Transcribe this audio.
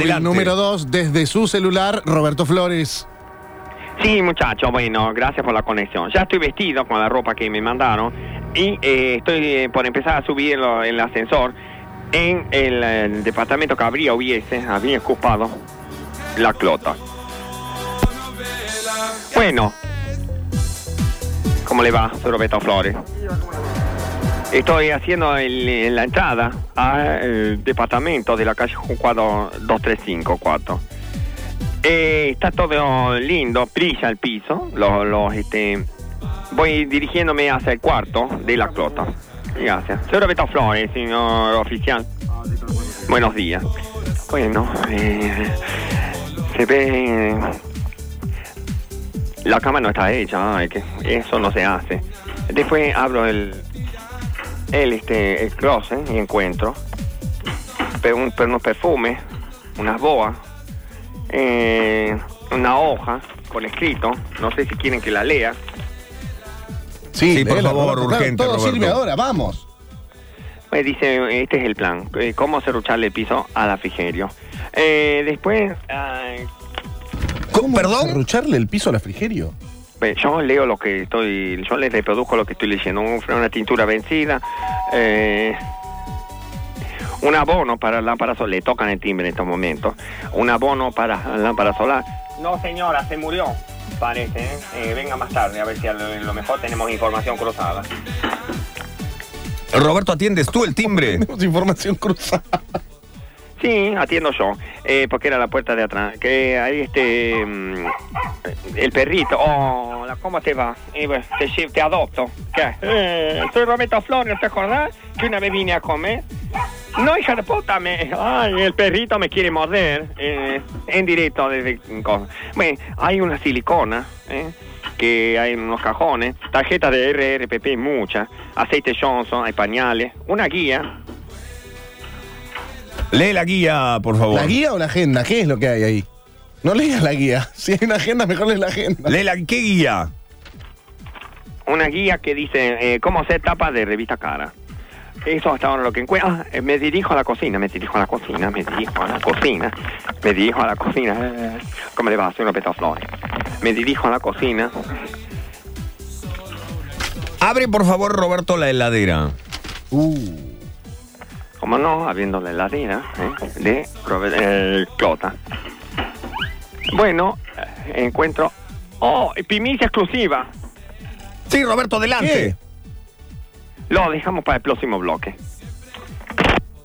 móvil Adelante. número 2 desde su celular, Roberto Flores. Sí, muchacho, bueno, gracias por la conexión. Ya estoy vestido con la ropa que me mandaron y eh, estoy eh, por empezar a subir lo- el ascensor en el, departamento que habría hubiese, había ocupado la clota. Bueno, ¿cómo le va? Roberto Flores. Estoy haciendo la entrada al departamento de la calle Juncuado 2354. Eh, está todo lindo, brilla el piso. Los, este, voy dirigiéndome hacia el cuarto de la clota. Gracias. Soy Roberto Flores, señor oficial. Buenos días. Bueno, eh, se ve. La cama no está hecha, eso no se hace. Después abro el, el, este, el closet y encuentro pe- un- unos perfumes, unas boas, eh, una hoja con escrito, no sé si quieren que la lea. Sí, por léela, favor, Roberto, claro, urgente, Todo Roberto. sirve ahora, vamos. Me dice, este es el plan, eh, cómo cerrucharle el piso al refrigerio. Eh, después, ay, ¿Cómo ¿Perdón? ¿Serrucharle el piso al refrigerio? Ve, Yo leo lo que estoy, yo les reproduzco lo que estoy leyendo. Un- Una tintura vencida, eh, un abono para lámpara solar, le tocan el timbre en estos momentos. Un abono para lámpara solar. No señora, se murió, parece. ¿eh? Eh, venga más tarde, a ver si a lo, lo mejor tenemos información cruzada. Roberto, ¿atiendes tú el timbre? Tenemos información cruzada. Sí, atiendo yo, eh, porque era la puerta de atrás. Que hay este. mm, el perrito. Hola, ¿cómo te va? Eh, te, adopto. ¿Qué? Eh, soy Roberto Flores, ¿te acordás? Que una vez vine a comer. No, hija de puta, me. Ay, el perrito me quiere morder. eh, en directo desde. Bueno, hay una silicona, que hay unos cajones, tarjetas de RRPP, muchas, aceite Johnson, hay pañales, una guía, Lee la guía, por favor. ¿La guía o la agenda? ¿Qué es lo que hay ahí? No leas la guía. Si hay una agenda, mejor lees la agenda. Lee la, ¿Qué guía? una guía que dice eh, cómo hacer tapas de revista cara. Eso hasta ahora lo que encuentro. Ah, eh, me dirijo a la cocina, me dirijo a la cocina, me dirijo a la cocina, me dirijo a la cocina. Eh, ¿Cómo le va? Soy Roberto Flores. Me dirijo a la cocina. Abre, por favor, Roberto, la heladera. Uh. Como no, abriendo la heladera eh, de Robert- eh, Clota. Bueno, eh, encuentro. ¡Oh! Primicia exclusiva. Sí, Roberto, adelante. ¿Qué? Lo dejamos para el próximo bloque.